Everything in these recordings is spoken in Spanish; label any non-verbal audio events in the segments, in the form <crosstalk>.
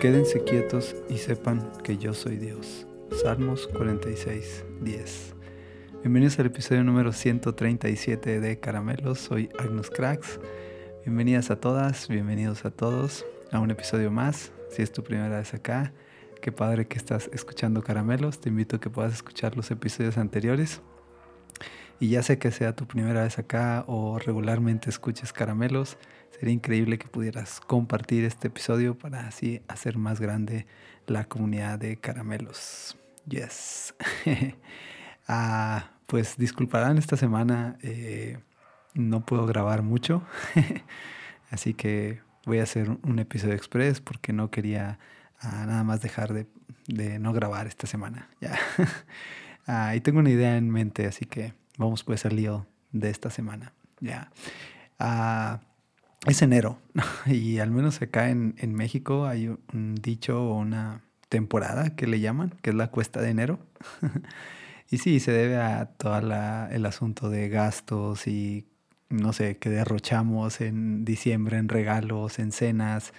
Quédense quietos y sepan que yo soy Dios. Salmos 46, 10. Bienvenidos al episodio número 137 de Caramelos. Soy Agnus Cracks. Bienvenidas a todas, bienvenidos a todos a un episodio más. Si es tu primera vez acá, qué padre que estás escuchando Caramelos. Te invito a que puedas escuchar los episodios anteriores. Y ya sé que sea tu primera vez acá o regularmente escuches Caramelos, sería increíble que pudieras compartir este episodio para así hacer más grande la comunidad de Caramelos. Yes. <laughs> ah, pues disculparán esta semana, eh, no puedo grabar mucho, <laughs> así que voy a hacer un episodio express porque no quería ah, nada más dejar de, de, no grabar esta semana. <laughs> Ya. ah, y tengo una idea en mente, así que Vamos pues al lío de esta semana. Ya. Ah, es enero <laughs> y al menos acá en, en, México hay un dicho o una temporada que le llaman, que es la cuesta de enero. <laughs> y sí, se debe a todo el asunto de gastos y no sé, que derrochamos en diciembre en regalos, en cenas.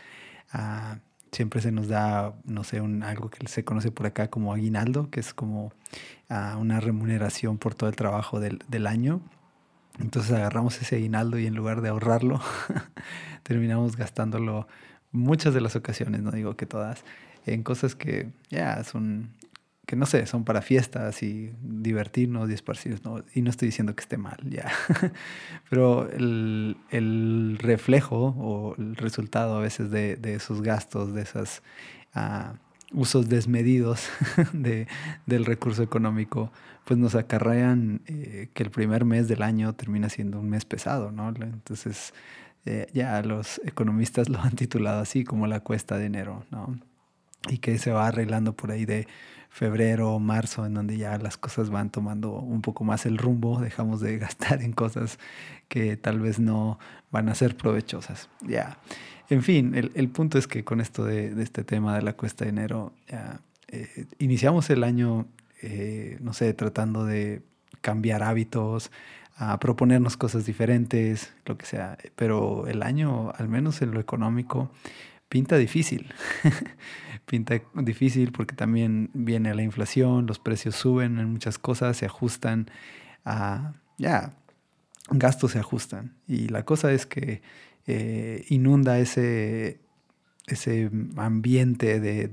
Ah, siempre se nos da, no sé, un, algo que se conoce por acá como aguinaldo, que es como uh, una remuneración por todo el trabajo del, del, año. Entonces agarramos ese aguinaldo y en lugar de ahorrarlo, <laughs> terminamos gastándolo muchas de las ocasiones, no digo que todas, en cosas que ya son que no sé, son para fiestas y divertirnos y esparcirnos, ¿no? y no estoy diciendo que esté mal, ya, <laughs> pero el, el, reflejo o el resultado a veces de, de esos gastos, de esos uh, usos desmedidos <laughs> de, del recurso económico, pues nos acarrean eh, que el primer mes del año termina siendo un mes pesado, ¿no? Entonces, eh, ya los economistas lo han titulado así como la cuesta de enero, ¿no? Y que se va arreglando por ahí de febrero, marzo, en donde ya las cosas van tomando un poco más el rumbo, dejamos de <laughs> gastar en cosas que tal vez no van a ser provechosas. Ya. En fin, el, el, punto es que con esto de, este tema de la cuesta de enero, ya, eh, iniciamos el año, eh, no sé, tratando de cambiar hábitos, a proponernos cosas diferentes, lo que sea, pero el año, al menos en lo económico, pinta difícil. <laughs> pinta difícil porque también viene la inflación, los precios suben en muchas cosas, se ajustan a, ya, gastos se ajustan. Y la cosa es que eh, inunda ese, ese ambiente de,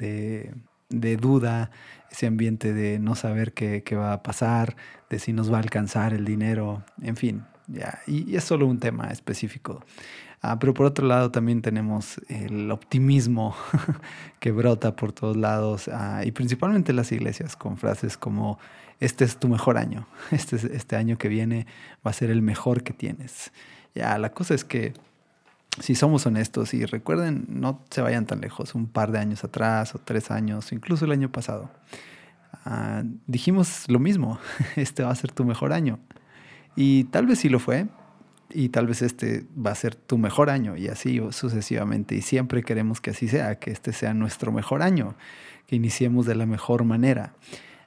de, duda, ese ambiente de no saber qué, qué, va a pasar, de si nos va a alcanzar el dinero, en fin. Ya, y, y es solo un tema específico. Ah, pero por otro lado también tenemos el optimismo <laughs> que brota por todos lados ah, y principalmente las iglesias con frases como este es tu mejor año, <laughs> este, este año que viene va a ser el mejor que tienes. Ya, la cosa es que si somos honestos y recuerden, no se vayan tan lejos, un par de años atrás o tres años, incluso el año pasado, ah, dijimos lo mismo, <laughs> este va a ser tu mejor año. Y tal vez sí lo fue, y tal vez este va a ser tu mejor año y así sucesivamente. Y siempre queremos que así sea, que este sea nuestro mejor año, que iniciemos de la mejor manera.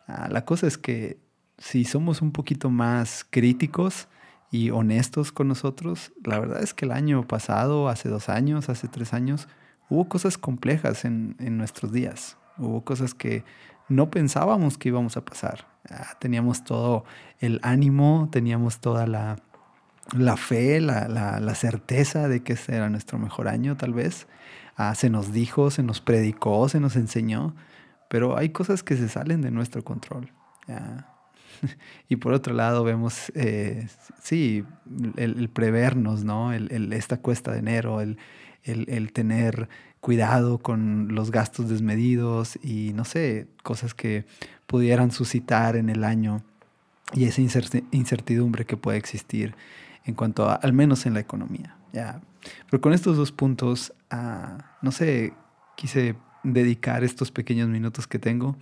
Ah, la cosa es que si somos un poquito más críticos y honestos con nosotros, la verdad es que el año pasado, hace dos años, hace tres años, hubo cosas complejas en, en nuestros días. Hubo cosas que no pensábamos que íbamos a pasar. Ah, teníamos todo el ánimo, teníamos toda la la fe, la, la, certeza de que ese era nuestro mejor año tal vez. Ah, se nos dijo, se nos predicó, se nos enseñó, pero hay cosas que se salen de nuestro control. <laughs> Y por otro lado vemos, eh, sí, el, el, prevernos, ¿no? El, el, esta cuesta de enero, el, el, tener cuidado con los gastos desmedidos y no sé, cosas que pudieran suscitar en el año y esa incertidumbre que puede existir en cuanto a, al menos en la economía. ¿ya? Pero con estos dos puntos, uh, no sé, quise dedicar estos pequeños minutos que tengo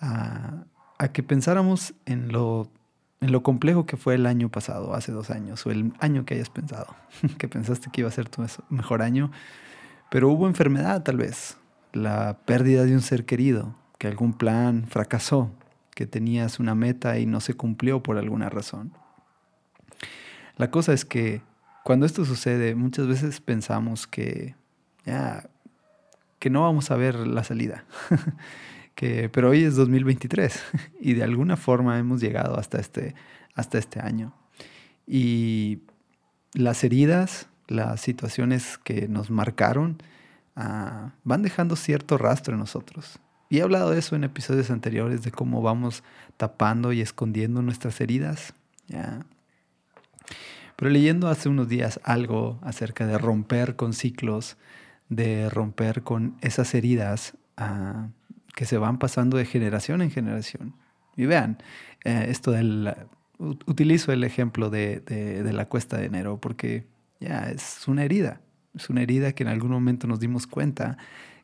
a, a que pensáramos en lo, en lo complejo que fue el año pasado, hace dos años, o el año que hayas pensado, <laughs> que pensaste que iba a ser tu mejor año, pero hubo enfermedad tal vez, la pérdida de un ser querido, que algún plan fracasó, que tenías una meta y no se cumplió por alguna razón. La cosa es que cuando esto sucede, muchas veces pensamos que ya que no vamos a ver la salida. <laughs> pero hoy es 2023 <laughs> y de alguna forma hemos llegado hasta este, hasta este año. Y las heridas, las situaciones que nos marcaron, ah, van dejando cierto rastro en nosotros. Y he hablado de eso en episodios anteriores, de cómo vamos tapando y escondiendo nuestras heridas. Pero leyendo hace unos días algo acerca de romper con ciclos, de romper con esas heridas ah, que se van pasando de generación en generación. Y vean, eh, esto del... Utilizo el ejemplo de, de, la cuesta de enero porque ya es una herida. Es una herida que en algún momento nos dimos cuenta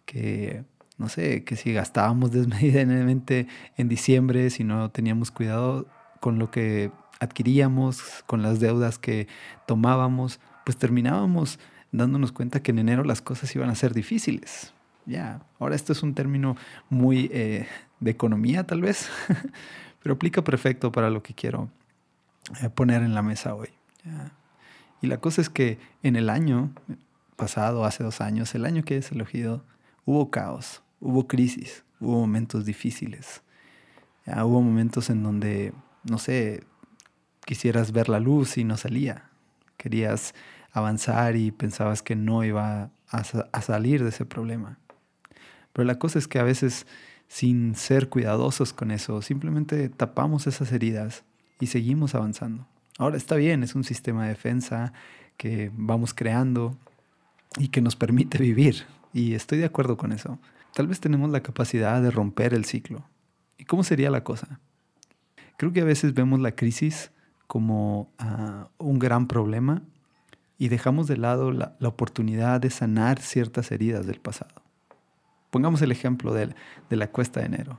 que, no sé, que si gastábamos <laughs> desmedidamente en diciembre, si no teníamos cuidado con lo que adquiríamos, con las deudas que tomábamos, pues terminábamos dándonos cuenta que en enero las cosas iban a ser difíciles. Ya, ahora esto es un término muy eh, de economía tal vez, <laughs> pero aplica perfecto para lo que quiero eh, poner en la mesa hoy. Y la cosa es que en el año pasado, hace dos años, el año que es elegido, hubo caos, hubo crisis, hubo momentos difíciles. hubo momentos en donde, no sé, quisieras ver la luz y no salía. Querías avanzar y pensabas que no iba a, salir de ese problema. Pero la cosa es que a veces, sin ser cuidadosos con eso, simplemente tapamos esas heridas y seguimos avanzando. Ahora está bien, es un sistema de defensa que vamos creando y que nos permite vivir. Y estoy de acuerdo con eso. Tal vez tenemos la capacidad de romper el ciclo. ¿Y cómo sería la cosa? Creo que a veces vemos la crisis como ah, un gran problema y dejamos de lado la, oportunidad de sanar ciertas heridas del pasado. Pongamos el ejemplo de, la cuesta de enero.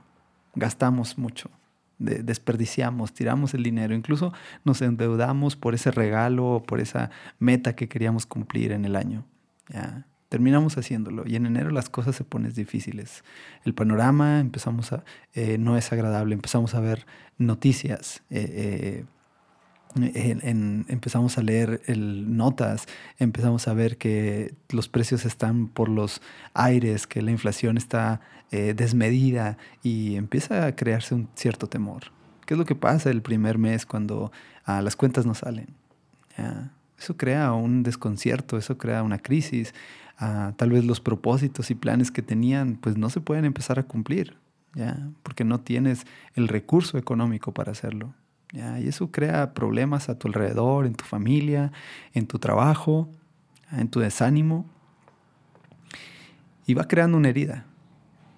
Gastamos mucho, desperdiciamos, tiramos el dinero, incluso nos endeudamos por ese regalo o por esa meta que queríamos cumplir en el año. Terminamos haciéndolo y en enero las cosas se ponen difíciles. El panorama empezamos a, eh, no es agradable, empezamos a ver noticias. Eh, eh, empezamos a leer notas, empezamos a ver que los precios están por los aires, que la inflación está eh, desmedida y empieza a crearse un cierto temor. ¿Qué es lo que pasa el primer mes cuando ah, las cuentas no salen? Eso crea un desconcierto, eso crea una crisis. Ah, tal vez los propósitos y planes que tenían pues no se pueden empezar a cumplir, ¿ya? porque no tienes el recurso económico para hacerlo. Y eso crea problemas a tu alrededor, en tu familia, en tu trabajo, en tu desánimo. Y va creando una herida.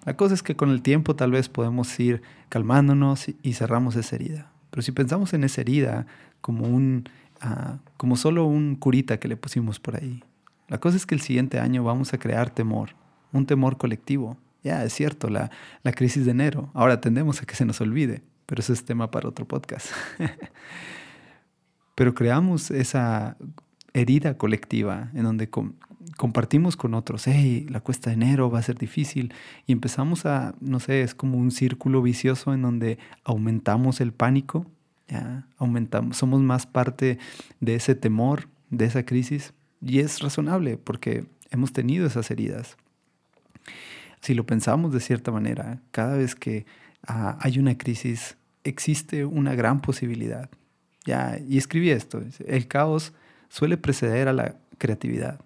La cosa es que con el tiempo tal vez podemos ir calmándonos y cerramos esa herida. Pero si pensamos en esa herida como, un, ah, como solo un curita que le pusimos por ahí, la cosa es que el siguiente año vamos a crear temor, un temor colectivo. Ya, es cierto, la, la crisis de enero. Ahora tendemos a que se nos olvide pero ese es tema para otro podcast. <laughs> pero creamos esa herida colectiva en donde compartimos con otros, hey, la cuesta de enero va a ser difícil y empezamos a, no sé, es como un círculo vicioso en donde aumentamos el pánico, ¿ya? aumentamos, somos más parte de ese temor, de esa crisis y es razonable porque hemos tenido esas heridas. Si lo pensamos de cierta manera, cada vez que hay una crisis, existe una gran posibilidad. Ya, y escribí esto, el caos suele preceder a la creatividad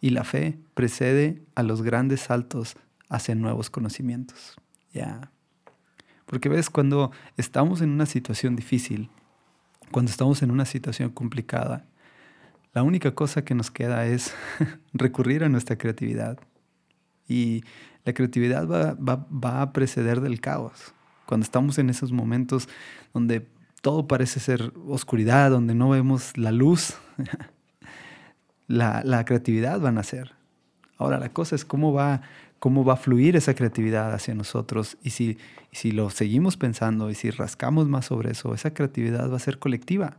y la fe precede a los grandes saltos hacia nuevos conocimientos. Ya. Porque ves, cuando estamos en una situación difícil, cuando estamos en una situación complicada, la única cosa que nos queda es <laughs> recurrir a nuestra creatividad. Y la creatividad va, a preceder del caos cuando estamos en esos momentos donde todo parece ser oscuridad, donde no vemos la luz, <laughs> la, creatividad va a nacer. Ahora la cosa es cómo va, cómo va a fluir esa creatividad hacia nosotros y si, si lo seguimos pensando y si rascamos más sobre eso, esa creatividad va a ser colectiva.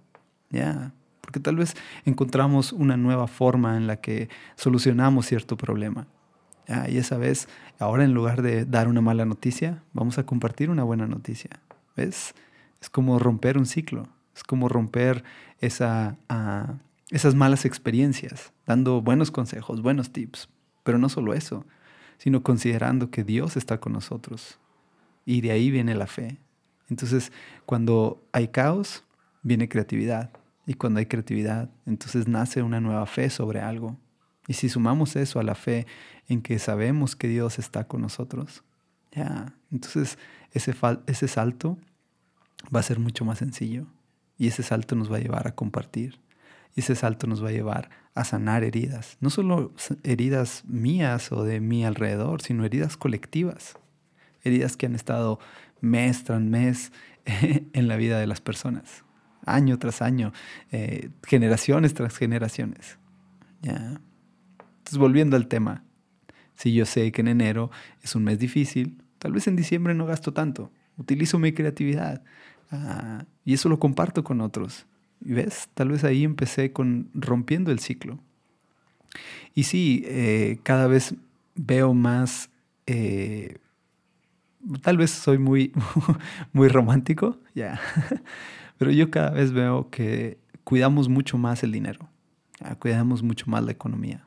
Porque tal vez encontramos una nueva forma en la que solucionamos cierto problema. Y esa vez, ahora en lugar de dar una mala noticia, vamos a compartir una buena noticia. ¿Ves? Es como romper un ciclo, es como romper esa, ah, esas malas experiencias, dando buenos consejos, buenos tips. Pero no solo eso, sino considerando que Dios está con nosotros. Y de ahí viene la fe. Entonces, cuando hay caos, viene creatividad. Y cuando hay creatividad, entonces nace una nueva fe sobre algo. Y si sumamos eso a la fe en que sabemos que Dios está con nosotros, ya, entonces ese, ese salto va a ser mucho más sencillo. Y ese salto nos va a llevar a compartir. Y ese salto nos va a llevar a sanar heridas. No solo heridas mías o de mi alrededor, sino heridas colectivas. Heridas que han estado mes tras mes <laughs> en la vida de las personas. Año tras año. Eh, generaciones tras generaciones. ¿Ya? Entonces, volviendo al tema. Si yo sé que en enero es un mes difícil, tal vez en diciembre no gasto tanto. Utilizo mi creatividad. Ah, y eso lo comparto con otros. Y ves, tal vez ahí empecé con rompiendo el ciclo. Y sí, eh, cada vez veo más, eh, tal vez soy muy, <laughs> muy romántico, ya, <laughs> pero yo cada vez veo que cuidamos mucho más el dinero, cuidamos mucho más la economía.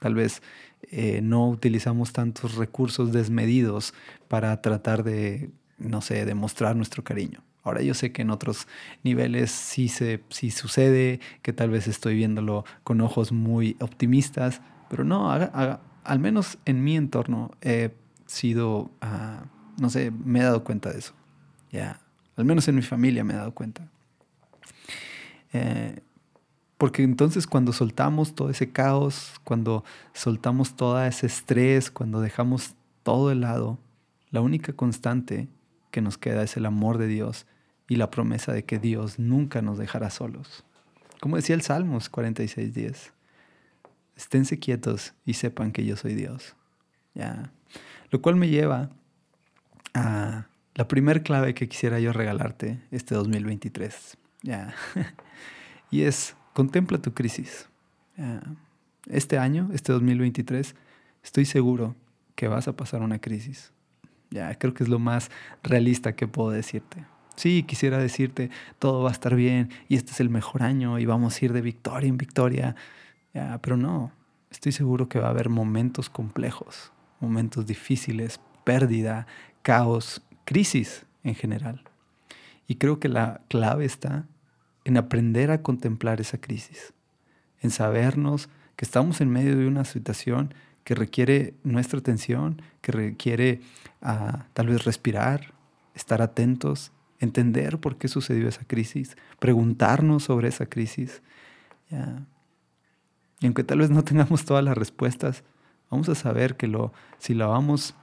Tal vez eh, no utilizamos tantos recursos desmedidos para tratar de, no sé, demostrar nuestro cariño. Ahora yo sé que en otros niveles sí, se, sí sucede, que tal vez estoy viéndolo con ojos muy optimistas, pero no, al menos en mi entorno he sido, ah, no sé, me he dado cuenta de eso. Ya, al menos en mi familia me he dado cuenta. Eh, porque entonces cuando soltamos todo ese caos, cuando soltamos todo ese estrés, cuando dejamos todo de lado, la única constante que nos queda es el amor de Dios y la promesa de que Dios nunca nos dejará solos. Como decía el Salmos 46.10, esténse quietos y sepan que yo soy Dios. ¿Ya? Lo cual me lleva a la primer clave que quisiera yo regalarte este 2023. ¿Ya? <laughs> y es, contempla tu crisis. Este año, este 2023, estoy seguro que vas a pasar una crisis. Ya, creo que es lo más realista que puedo decirte. Sí, quisiera decirte, todo va a estar bien y este es el mejor año y vamos a ir de victoria en victoria. pero no, estoy seguro que va a haber momentos complejos, momentos difíciles, pérdida, caos, crisis en general. Y creo que la clave está en aprender a contemplar esa crisis, en sabernos que estamos en medio de una situación que requiere nuestra atención, que requiere ah, tal vez respirar, estar atentos entender por qué sucedió esa crisis, preguntarnos sobre esa crisis. Y aunque tal vez no tengamos todas las respuestas, vamos a saber que lo, si la vamos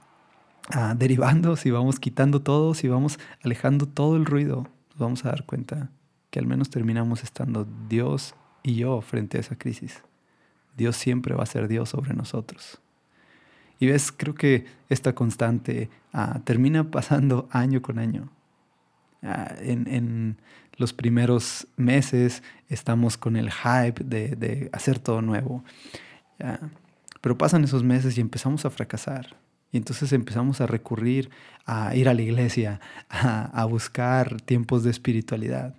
ah, derivando, si vamos quitando todo, si vamos alejando todo el ruido, nos vamos a dar cuenta que al menos terminamos estando Dios y yo frente a esa crisis. Dios siempre va a ser Dios sobre nosotros. Y ves, creo que esta constante ah, termina pasando <laughs> año con año. Ah, en, los primeros meses estamos con el hype de, hacer todo nuevo. Pero pasan esos meses y empezamos a fracasar. Y entonces empezamos a recurrir a ir a la iglesia, a, buscar tiempos de espiritualidad.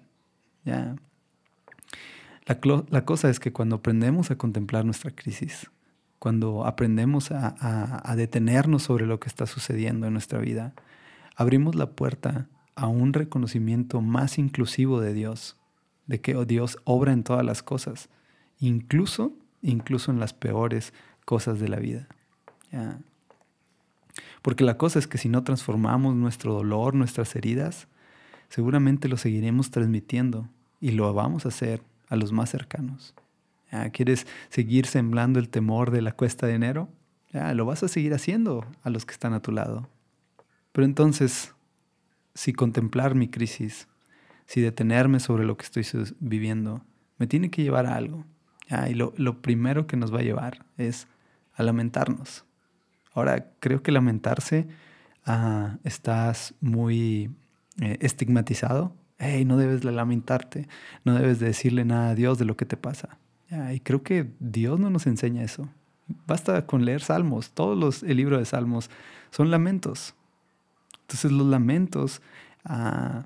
La, cosa es que cuando aprendemos a contemplar nuestra crisis, cuando aprendemos a, detenernos sobre lo que está sucediendo en nuestra vida, abrimos la puerta a un reconocimiento más inclusivo de Dios, de que oh, Dios obra en todas las cosas, incluso, incluso en las peores cosas de la vida. Porque la cosa es que si no transformamos nuestro dolor, nuestras heridas, seguramente lo seguiremos transmitiendo y lo vamos a hacer a los más cercanos. ¿Quieres seguir sembrando el temor de la cuesta de enero? Ya, lo vas a seguir haciendo a los que están a tu lado. Pero entonces, si contemplar mi crisis, si detenerme sobre lo que estoy viviendo, me tiene que llevar a algo. y lo, primero que nos va a llevar es a lamentarnos. Ahora, creo que lamentarse ah, estás muy eh, estigmatizado. Hey, no debes lamentarte, no debes decirle nada a Dios de lo que te pasa. y creo que Dios no nos enseña eso. Basta con leer salmos. Todos los el libro de salmos son lamentos. Entonces los lamentos ah,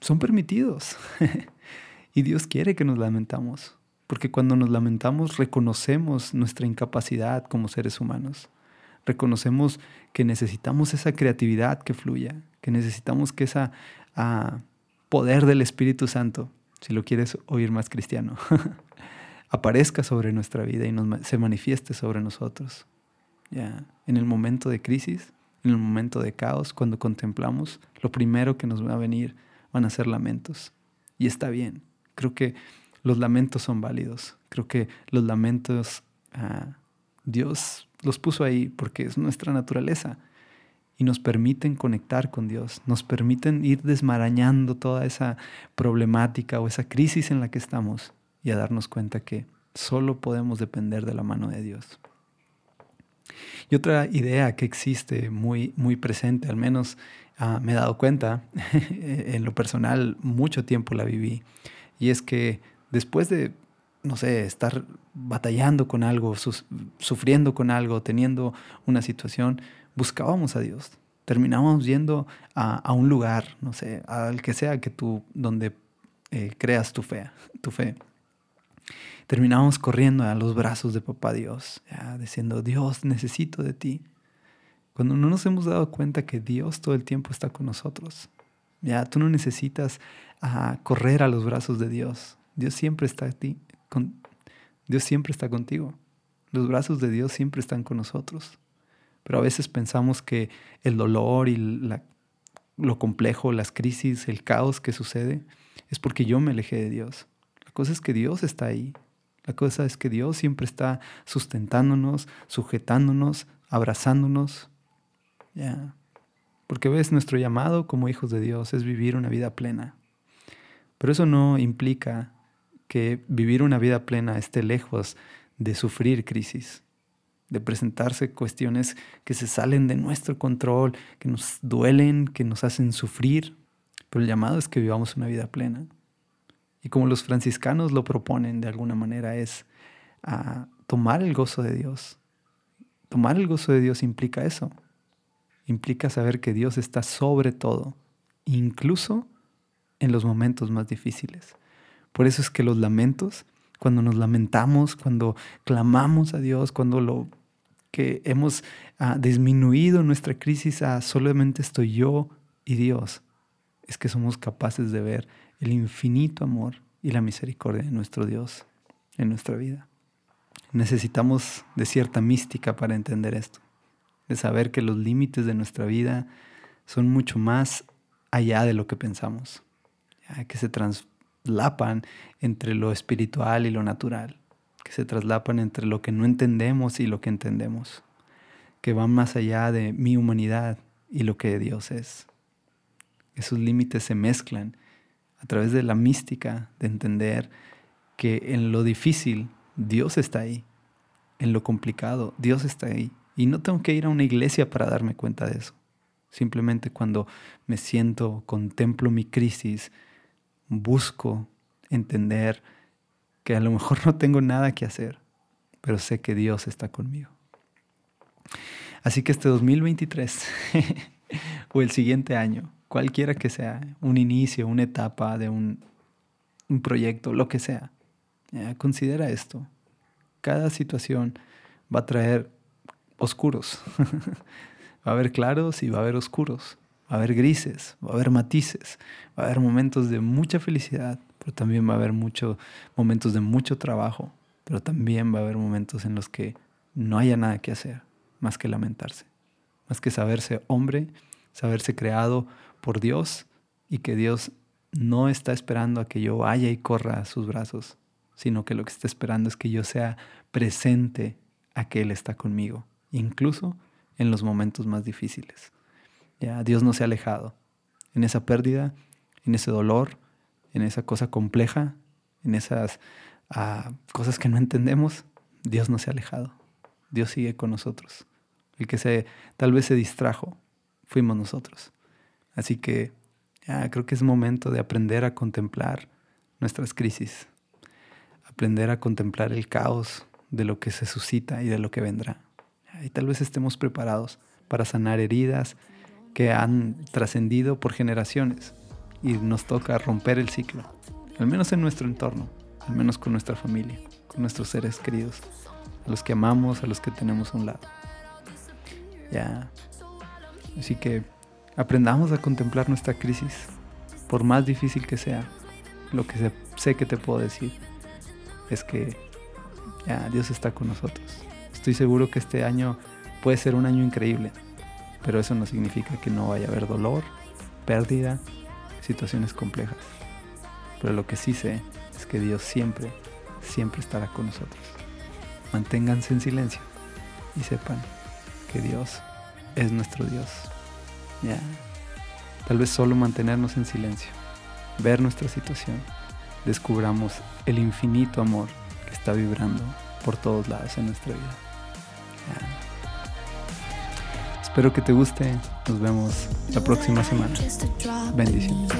son permitidos. <laughs> y Dios quiere que nos lamentamos. Porque cuando nos lamentamos reconocemos nuestra incapacidad como seres humanos. Reconocemos que necesitamos esa creatividad que fluya, que necesitamos que ese ah, poder del Espíritu Santo, si lo quieres oír más cristiano, <laughs> aparezca sobre nuestra vida y se manifieste sobre nosotros. Ya, en el momento de crisis, en el momento de caos, cuando contemplamos, lo primero que nos va a venir van a ser lamentos. Y está bien. Creo que los lamentos son válidos. Creo que los lamentos ah, Dios los puso ahí porque es nuestra naturaleza y nos permiten conectar con Dios, nos permiten ir desmarañando toda esa problemática o esa crisis en la que estamos y a darnos cuenta que solo podemos depender de la mano de Dios. Y otra idea que existe muy, muy presente, al menos ah, me he dado cuenta, <laughs> en lo personal mucho tiempo la viví, y es que después de, no sé, estar batallando con algo, sufriendo con algo, teniendo una situación, buscábamos a Dios. Terminábamos yendo a, un lugar, no sé, al que sea que tú, donde eh, creas tu fe, tu fe terminamos corriendo a los brazos de papá Dios, diciendo, Dios, necesito de ti. Cuando no nos hemos dado cuenta que Dios todo el tiempo está con nosotros. Ya, tú no necesitas ah, correr a los brazos de Dios. Dios siempre está ti, con, Dios siempre está contigo. Los brazos de Dios siempre están con nosotros. Pero a veces pensamos que el dolor y lo complejo, las crisis, el caos que sucede, es porque yo me alejé de Dios. La cosa es que Dios está ahí. La cosa es que Dios siempre está sustentándonos, sujetándonos, abrazándonos. Ya. Porque ves, nuestro llamado como hijos de Dios es vivir una vida plena. Pero eso no implica que vivir una vida plena esté lejos de sufrir crisis, de presentarse cuestiones que se salen de nuestro control, que nos duelen, que nos hacen sufrir. Pero el llamado es que vivamos una vida plena. Y como los franciscanos lo proponen de alguna manera es a tomar el gozo de Dios. Tomar el gozo de Dios implica eso. Implica saber que Dios está sobre todo, incluso en los momentos más difíciles. Por eso es que los lamentos, cuando nos lamentamos, cuando clamamos a Dios, cuando lo que hemos ah, disminuido nuestra crisis a solamente estoy yo y Dios, es que somos capaces de ver el infinito amor y la misericordia de nuestro Dios en nuestra vida. Necesitamos de cierta mística para entender esto, de saber que los límites de nuestra vida son mucho más allá de lo que pensamos, que se traslapan entre lo espiritual y lo natural, se traslapan entre lo que no entendemos y lo que entendemos, que van más allá de mi humanidad y lo que Dios es. Esos límites se mezclan a través de la mística, de entender que en lo difícil Dios está ahí, en lo complicado Dios está ahí. Y no tengo que ir a una iglesia para darme cuenta de eso. Simplemente cuando me siento, contemplo mi crisis, busco entender que a lo mejor <laughs> no tengo nada que hacer, pero sé que Dios está conmigo. Así que este 2023 <laughs> o el siguiente año, cualquiera que sea, un inicio, una etapa de un, proyecto, lo que sea. Considera esto. Cada situación va a traer oscuros. <laughs> va a haber claros y va a haber oscuros. Va a haber grises, va a haber matices, va a haber momentos de mucha felicidad, pero también va a haber muchos momentos de mucho trabajo, pero también va a haber momentos en los que no haya nada que hacer más que lamentarse, más que saberse hombre, saberse creado por Dios y que Dios no está esperando a que yo vaya y corra a sus brazos, sino que lo que está esperando es que yo sea presente a que Él está conmigo, incluso en los momentos más difíciles. Ya, Dios no se ha alejado. En esa pérdida, en ese dolor, en esa cosa compleja, en esas ah, cosas que no entendemos, Dios no se ha alejado. Dios sigue con nosotros. El que se, tal vez se distrajo, fuimos nosotros. Así que creo que es momento de aprender a contemplar nuestras crisis, aprender a contemplar el caos de lo que se suscita y de lo que vendrá. Y tal vez estemos preparados para sanar heridas que han trascendido por generaciones y nos toca romper el ciclo, al menos en nuestro entorno, al menos con nuestra familia, con nuestros seres queridos, a los que amamos, a los que tenemos a un lado. Ya. Así que aprendamos a contemplar nuestra crisis, por más difícil que sea. Lo que sé que te puedo decir es que Dios está con nosotros. Estoy seguro que este año puede ser un año increíble, pero eso no significa que no vaya a haber dolor, pérdida, situaciones complejas. Pero lo que sí sé es que Dios siempre, siempre estará con nosotros. Manténganse en silencio y sepan que Dios es nuestro Dios. Ya. Tal vez solo mantenernos en silencio, ver nuestra situación, descubramos el infinito amor que está vibrando por todos lados en nuestra vida. Espero que te guste. Nos vemos la próxima semana. Bendiciones.